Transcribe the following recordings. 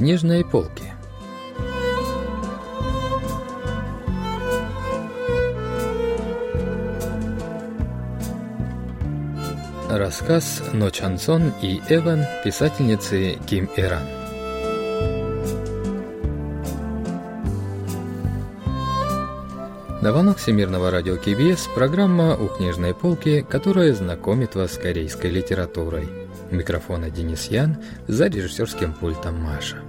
книжной полки. Рассказ «Но Чансон и Эван» писательницы Ким Иран. На волнах Всемирного радио КБС программа «У книжной полки», которая знакомит вас с корейской литературой – у микрофона Денис Ян, за режиссерским пультом Маша.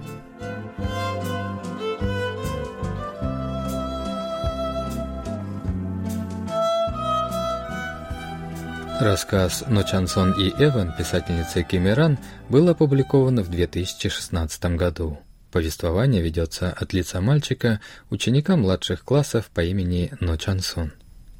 Рассказ «Но Чансон и Эван» писательницы Кимиран был опубликован в 2016 году. Повествование ведется от лица мальчика, ученика младших классов по имени Но Чансон.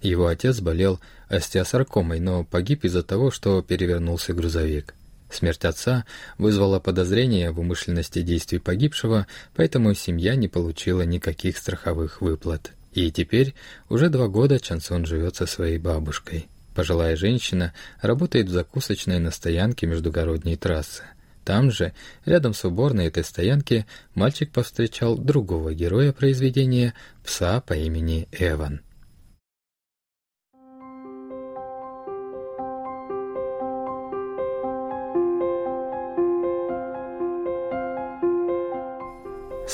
Его отец болел остеосаркомой, но погиб из-за того, что перевернулся грузовик. Смерть отца вызвала подозрение в умышленности действий погибшего, поэтому семья не получила никаких страховых выплат. И теперь уже два года Чансон живет со своей бабушкой. Пожилая женщина работает в закусочной на стоянке междугородней трассы. Там же, рядом с уборной этой стоянки, мальчик повстречал другого героя произведения, пса по имени Эван.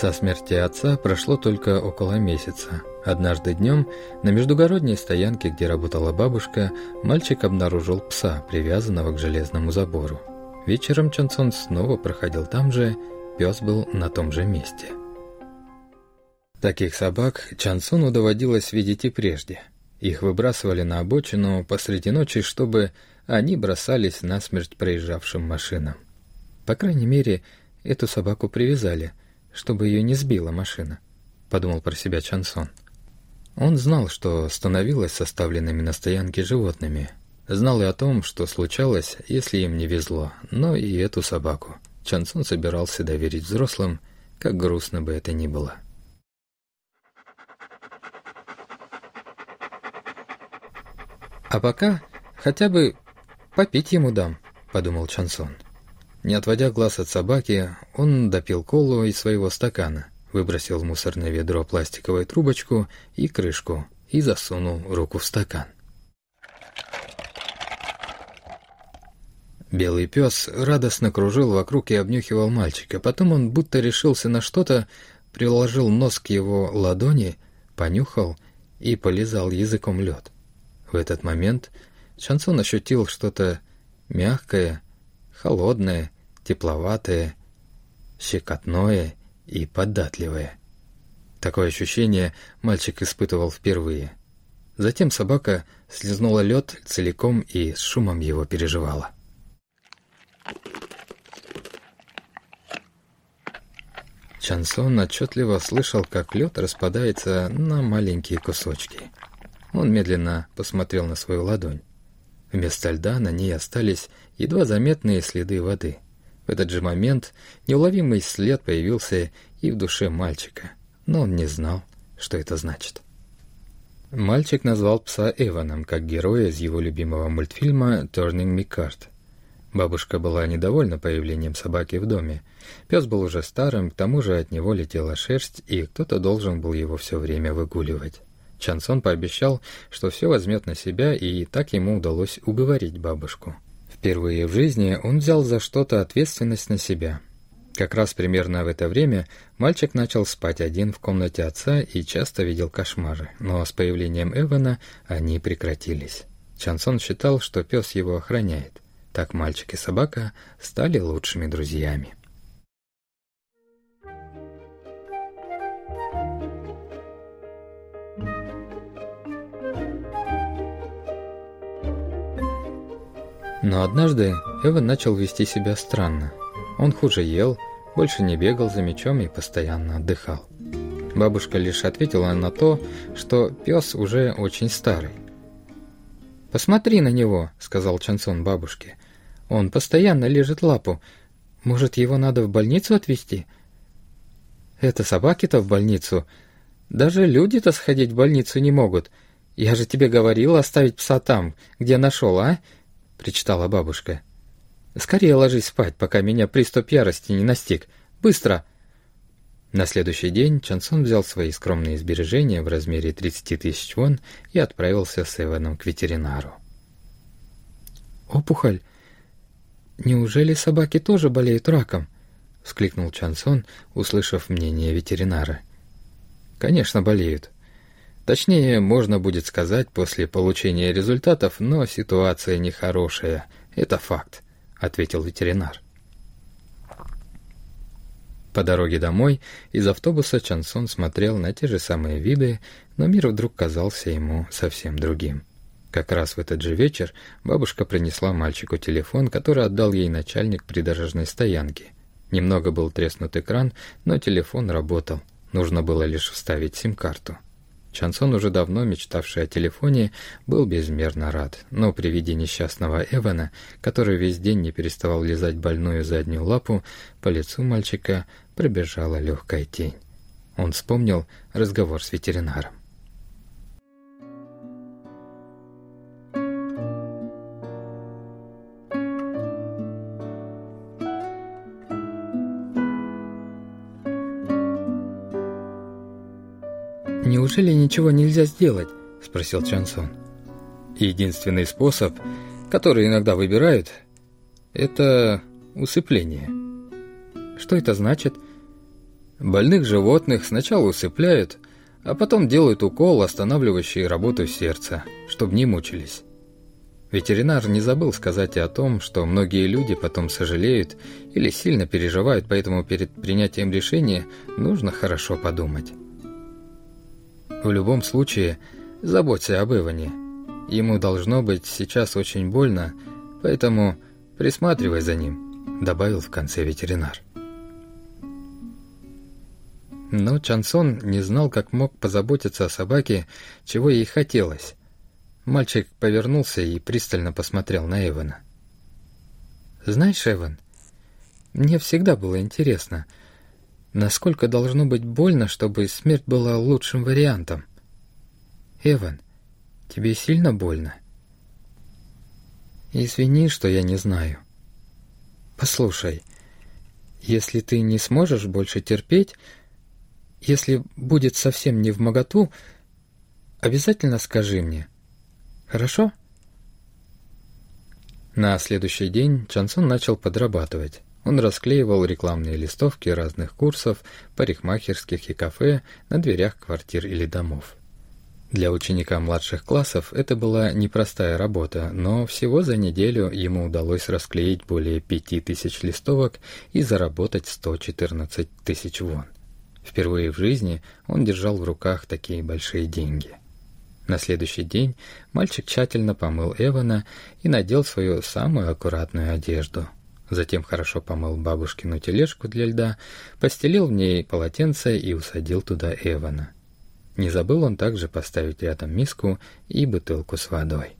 Со смерти отца прошло только около месяца. Однажды днем на междугородней стоянке, где работала бабушка, мальчик обнаружил пса, привязанного к железному забору. Вечером Чансон снова проходил там же, пес был на том же месте. Таких собак Чансону доводилось видеть и прежде. Их выбрасывали на обочину посреди ночи, чтобы они бросались на смерть проезжавшим машинам. По крайней мере, эту собаку привязали – чтобы ее не сбила машина», — подумал про себя Чансон. Он знал, что становилось с оставленными на стоянке животными. Знал и о том, что случалось, если им не везло, но и эту собаку. Чансон собирался доверить взрослым, как грустно бы это ни было. «А пока хотя бы попить ему дам», — подумал Чансон. Не отводя глаз от собаки, он допил колу из своего стакана, выбросил в мусорное ведро пластиковую трубочку и крышку и засунул руку в стакан. Белый пес радостно кружил вокруг и обнюхивал мальчика. Потом он будто решился на что-то, приложил нос к его ладони, понюхал и полизал языком лед. В этот момент Шансон ощутил что-то мягкое, холодное, тепловатое, щекотное и податливое. Такое ощущение мальчик испытывал впервые. Затем собака слезнула лед целиком и с шумом его переживала. Чансон отчетливо слышал, как лед распадается на маленькие кусочки. Он медленно посмотрел на свою ладонь. Вместо льда на ней остались едва заметные следы воды. В этот же момент неуловимый след появился и в душе мальчика, но он не знал, что это значит. Мальчик назвал пса Эваном, как героя из его любимого мультфильма «Turning Me Card». Бабушка была недовольна появлением собаки в доме. Пес был уже старым, к тому же от него летела шерсть, и кто-то должен был его все время выгуливать. Чансон пообещал, что все возьмет на себя, и так ему удалось уговорить бабушку. Впервые в жизни он взял за что-то ответственность на себя. Как раз примерно в это время мальчик начал спать один в комнате отца и часто видел кошмары, но с появлением Эвана они прекратились. Чансон считал, что пес его охраняет. Так мальчик и собака стали лучшими друзьями. Но однажды Эван начал вести себя странно. Он хуже ел, больше не бегал за мечом и постоянно отдыхал. Бабушка лишь ответила на то, что пес уже очень старый. «Посмотри на него», — сказал Чансон бабушке. «Он постоянно лежит лапу. Может, его надо в больницу отвезти?» «Это собаки-то в больницу. Даже люди-то сходить в больницу не могут. Я же тебе говорил оставить пса там, где нашел, а? — причитала бабушка. «Скорее ложись спать, пока меня приступ ярости не настиг. Быстро!» На следующий день Чансон взял свои скромные сбережения в размере 30 тысяч вон и отправился с Эваном к ветеринару. «Опухоль? Неужели собаки тоже болеют раком?» — вскликнул Чансон, услышав мнение ветеринара. «Конечно, болеют. Точнее, можно будет сказать после получения результатов, но ситуация нехорошая. Это факт», — ответил ветеринар. По дороге домой из автобуса Чансон смотрел на те же самые виды, но мир вдруг казался ему совсем другим. Как раз в этот же вечер бабушка принесла мальчику телефон, который отдал ей начальник придорожной стоянки. Немного был треснут экран, но телефон работал. Нужно было лишь вставить сим-карту. Чансон, уже давно мечтавший о телефоне, был безмерно рад, но при виде несчастного Эвана, который весь день не переставал лизать больную заднюю лапу, по лицу мальчика пробежала легкая тень. Он вспомнил разговор с ветеринаром. «Неужели ничего нельзя сделать?» – спросил Чансон. «Единственный способ, который иногда выбирают, это усыпление». «Что это значит?» «Больных животных сначала усыпляют, а потом делают укол, останавливающий работу сердца, чтобы не мучились». Ветеринар не забыл сказать и о том, что многие люди потом сожалеют или сильно переживают, поэтому перед принятием решения нужно хорошо подумать. В любом случае, заботься об Иване. Ему должно быть сейчас очень больно, поэтому присматривай за ним», — добавил в конце ветеринар. Но Чансон не знал, как мог позаботиться о собаке, чего ей хотелось. Мальчик повернулся и пристально посмотрел на Эвана. «Знаешь, Эван, мне всегда было интересно — Насколько должно быть больно, чтобы смерть была лучшим вариантом? Эван, тебе сильно больно? Извини, что я не знаю. Послушай, если ты не сможешь больше терпеть, если будет совсем не в моготу, обязательно скажи мне. Хорошо? На следующий день Чансон начал подрабатывать. Он расклеивал рекламные листовки разных курсов, парикмахерских и кафе на дверях квартир или домов. Для ученика младших классов это была непростая работа, но всего за неделю ему удалось расклеить более пяти тысяч листовок и заработать 114 тысяч вон. Впервые в жизни он держал в руках такие большие деньги. На следующий день мальчик тщательно помыл Эвана и надел свою самую аккуратную одежду – Затем хорошо помыл бабушкину тележку для льда, постелил в ней полотенце и усадил туда Эвана. Не забыл он также поставить рядом миску и бутылку с водой.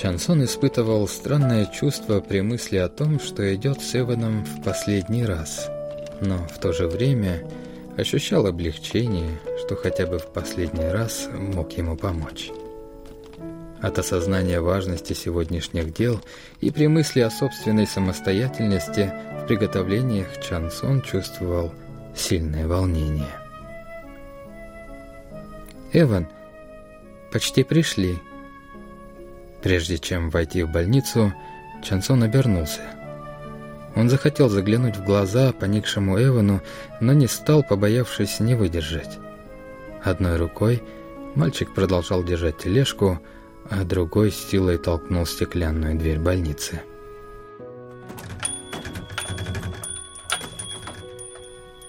Чансон испытывал странное чувство при мысли о том, что идет с Эваном в последний раз, но в то же время ощущал облегчение, что хотя бы в последний раз мог ему помочь. От осознания важности сегодняшних дел и при мысли о собственной самостоятельности в приготовлениях Чансон чувствовал сильное волнение. «Эван, почти пришли», Прежде чем войти в больницу, Чансон обернулся. Он захотел заглянуть в глаза поникшему Эвану, но не стал, побоявшись не выдержать. Одной рукой мальчик продолжал держать тележку, а другой силой толкнул стеклянную дверь больницы.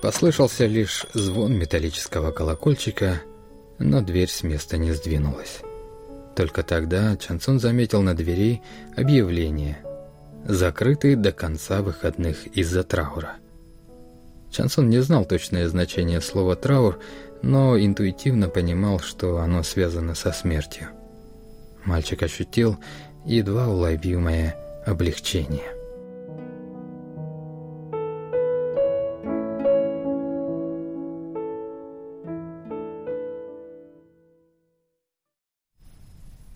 Послышался лишь звон металлического колокольчика, но дверь с места не сдвинулась. Только тогда Чансон заметил на двери объявление «Закрытый до конца выходных из-за траура». Чансон не знал точное значение слова «траур», но интуитивно понимал, что оно связано со смертью. Мальчик ощутил едва уловимое облегчение.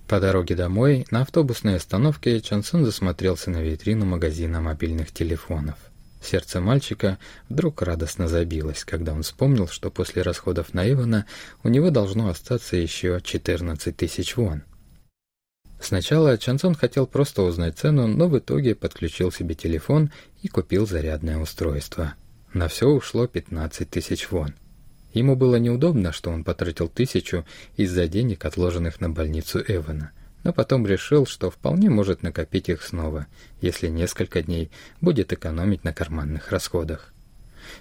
По дороге домой на автобусной остановке Чансон засмотрелся на витрину магазина мобильных телефонов. Сердце мальчика вдруг радостно забилось, когда он вспомнил, что после расходов на Ивана у него должно остаться еще 14 тысяч вон. Сначала Чансон хотел просто узнать цену, но в итоге подключил себе телефон и купил зарядное устройство. На все ушло 15 тысяч вон. Ему было неудобно, что он потратил тысячу из-за денег, отложенных на больницу Эвана – но потом решил, что вполне может накопить их снова, если несколько дней будет экономить на карманных расходах.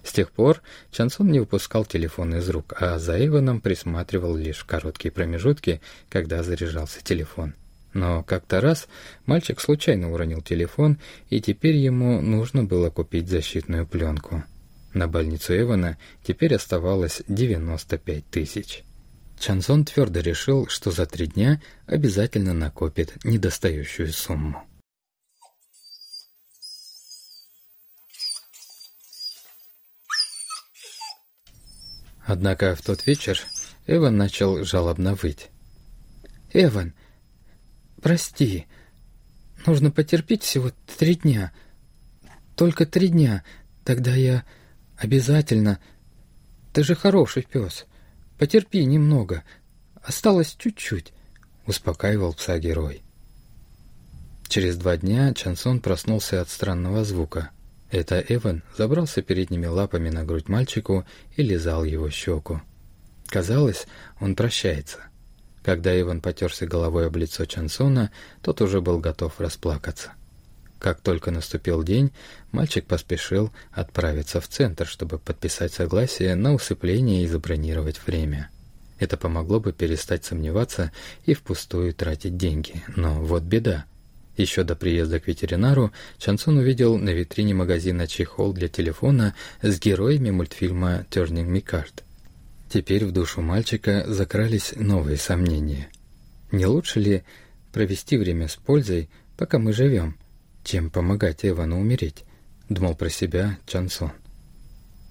С тех пор Чансон не выпускал телефон из рук, а за Иваном присматривал лишь в короткие промежутки, когда заряжался телефон. Но как-то раз мальчик случайно уронил телефон, и теперь ему нужно было купить защитную пленку. На больницу Эвана теперь оставалось 95 тысяч. Чансон твердо решил, что за три дня обязательно накопит недостающую сумму. Однако в тот вечер Эван начал жалобно выть. «Эван, прости, нужно потерпеть всего три дня. Только три дня, тогда я обязательно... Ты же хороший пес». Потерпи немного. Осталось чуть-чуть», — успокаивал пса герой. Через два дня Чансон проснулся от странного звука. Это Эван забрался передними лапами на грудь мальчику и лизал его щеку. Казалось, он прощается. Когда Эван потерся головой об лицо Чансона, тот уже был готов расплакаться. Как только наступил день, мальчик поспешил отправиться в центр, чтобы подписать согласие на усыпление и забронировать время. Это помогло бы перестать сомневаться и впустую тратить деньги. Но вот беда. Еще до приезда к ветеринару Чансон увидел на витрине магазина чехол для телефона с героями мультфильма «Turning Me Card». Теперь в душу мальчика закрались новые сомнения. Не лучше ли провести время с пользой, пока мы живем, чем помогать Эвану умереть, думал про себя Чансон.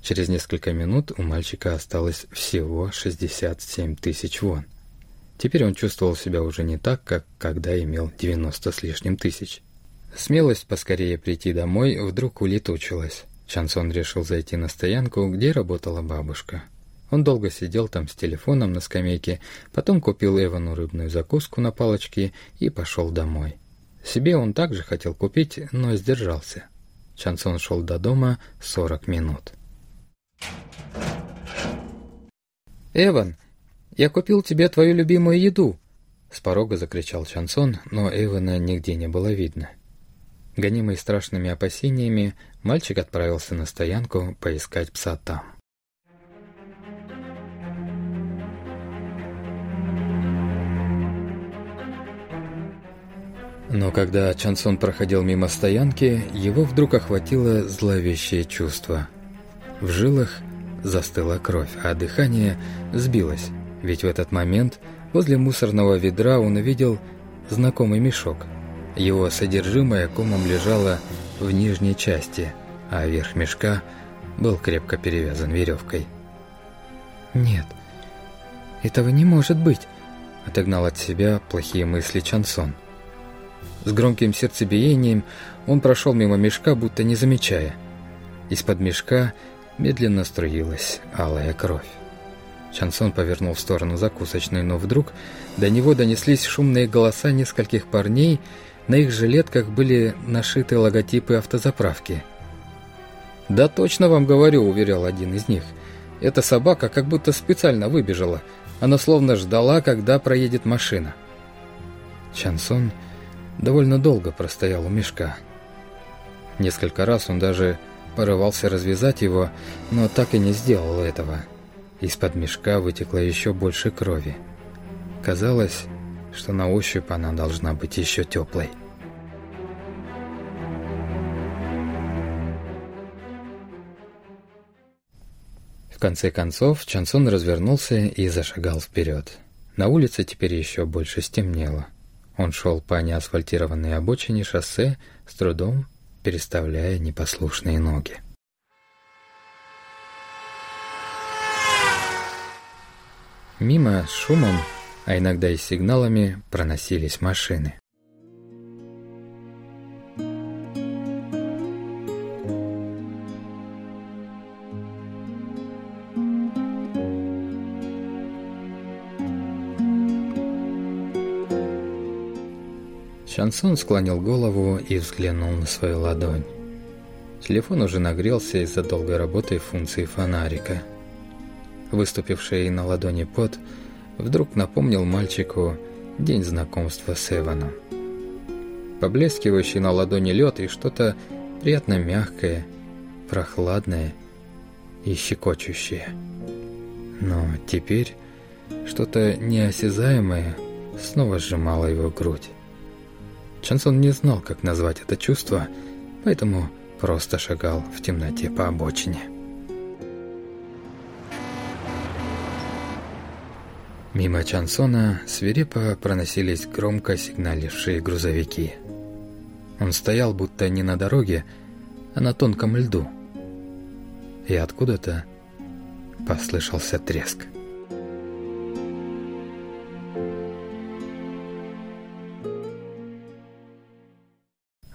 Через несколько минут у мальчика осталось всего 67 тысяч вон. Теперь он чувствовал себя уже не так, как когда имел 90 с лишним тысяч. Смелость поскорее прийти домой вдруг улетучилась. Чансон решил зайти на стоянку, где работала бабушка. Он долго сидел там с телефоном на скамейке, потом купил Эвану рыбную закуску на палочке и пошел домой. Себе он также хотел купить, но сдержался. Чансон шел до дома 40 минут. «Эван, я купил тебе твою любимую еду!» С порога закричал Чансон, но Эвана нигде не было видно. Гонимый страшными опасениями, мальчик отправился на стоянку поискать пса там. Но когда Чансон проходил мимо стоянки, его вдруг охватило зловещее чувство. В жилах застыла кровь, а дыхание сбилось, ведь в этот момент возле мусорного ведра он увидел знакомый мешок. Его содержимое комом лежало в нижней части, а верх мешка был крепко перевязан веревкой. «Нет, этого не может быть», — отогнал от себя плохие мысли Чансон. С громким сердцебиением он прошел мимо мешка, будто не замечая. Из-под мешка медленно струилась алая кровь. Чансон повернул в сторону закусочной, но вдруг до него донеслись шумные голоса нескольких парней, на их жилетках были нашиты логотипы автозаправки. «Да точно вам говорю», — уверял один из них. «Эта собака как будто специально выбежала. Она словно ждала, когда проедет машина». Чансон довольно долго простоял у мешка. Несколько раз он даже порывался развязать его, но так и не сделал этого. Из-под мешка вытекло еще больше крови. Казалось, что на ощупь она должна быть еще теплой. В конце концов, Чансон развернулся и зашагал вперед. На улице теперь еще больше стемнело. Он шел по неасфальтированной обочине шоссе, с трудом переставляя непослушные ноги. Мимо с шумом а иногда и сигналами проносились машины. Шансон склонил голову и взглянул на свою ладонь. Телефон уже нагрелся из-за долгой работы функции фонарика. Выступивший на ладони пот вдруг напомнил мальчику день знакомства с Эваном. Поблескивающий на ладони лед и что-то приятно мягкое, прохладное и щекочущее. Но теперь что-то неосязаемое снова сжимало его грудь. Чансон не знал, как назвать это чувство, поэтому просто шагал в темноте по обочине. Мимо Чансона свирепо проносились громко сигналившие грузовики. Он стоял будто не на дороге, а на тонком льду. И откуда-то послышался треск.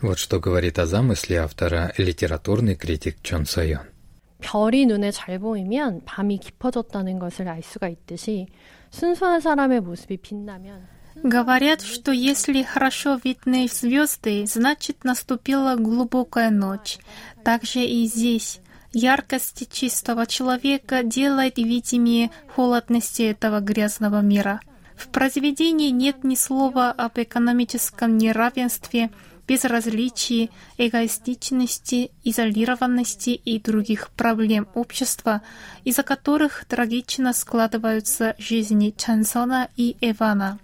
Вот что говорит о замысле автора литературный критик Чон Сойон. 별이 눈에 잘 보이면 밤이 깊어졌다는 것을 알 수가 있듯이 순수한 사람의 모습이 빛나면 Говорят, что если хорошо видны звезды, значит наступила глубокая ночь. Также и здесь. Яркость чистого человека делает видимее холодности этого грязного мира. В произведении нет ни слова об экономическом неравенстве, безразличии, эгоистичности, изолированности и других проблем общества, из-за которых трагично складываются жизни Чансона и Эвана.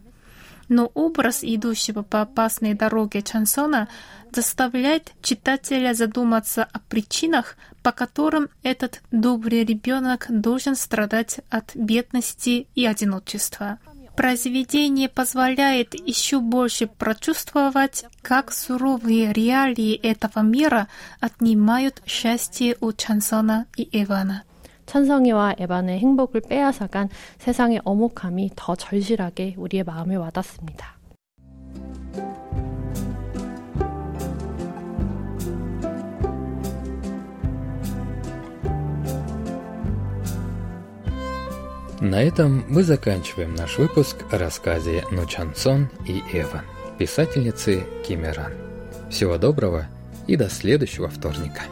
Но образ идущего по опасной дороге Чансона заставляет читателя задуматься о причинах, по которым этот добрый ребенок должен страдать от бедности и одиночества. Произведение позволяет еще больше прочувствовать, как суровые реалии этого мира отнимают счастье у Чансона и Эвана. 찬성이와 에반의 행복을 빼앗아간 세상의 어목함이 더 절실하게 우리의 마음에 와닿습니다. На этом мы заканчиваем наш выпуск о рассказе Нучансон и Эван, писательницы Кимеран. Всего доброго и до следующего вторника.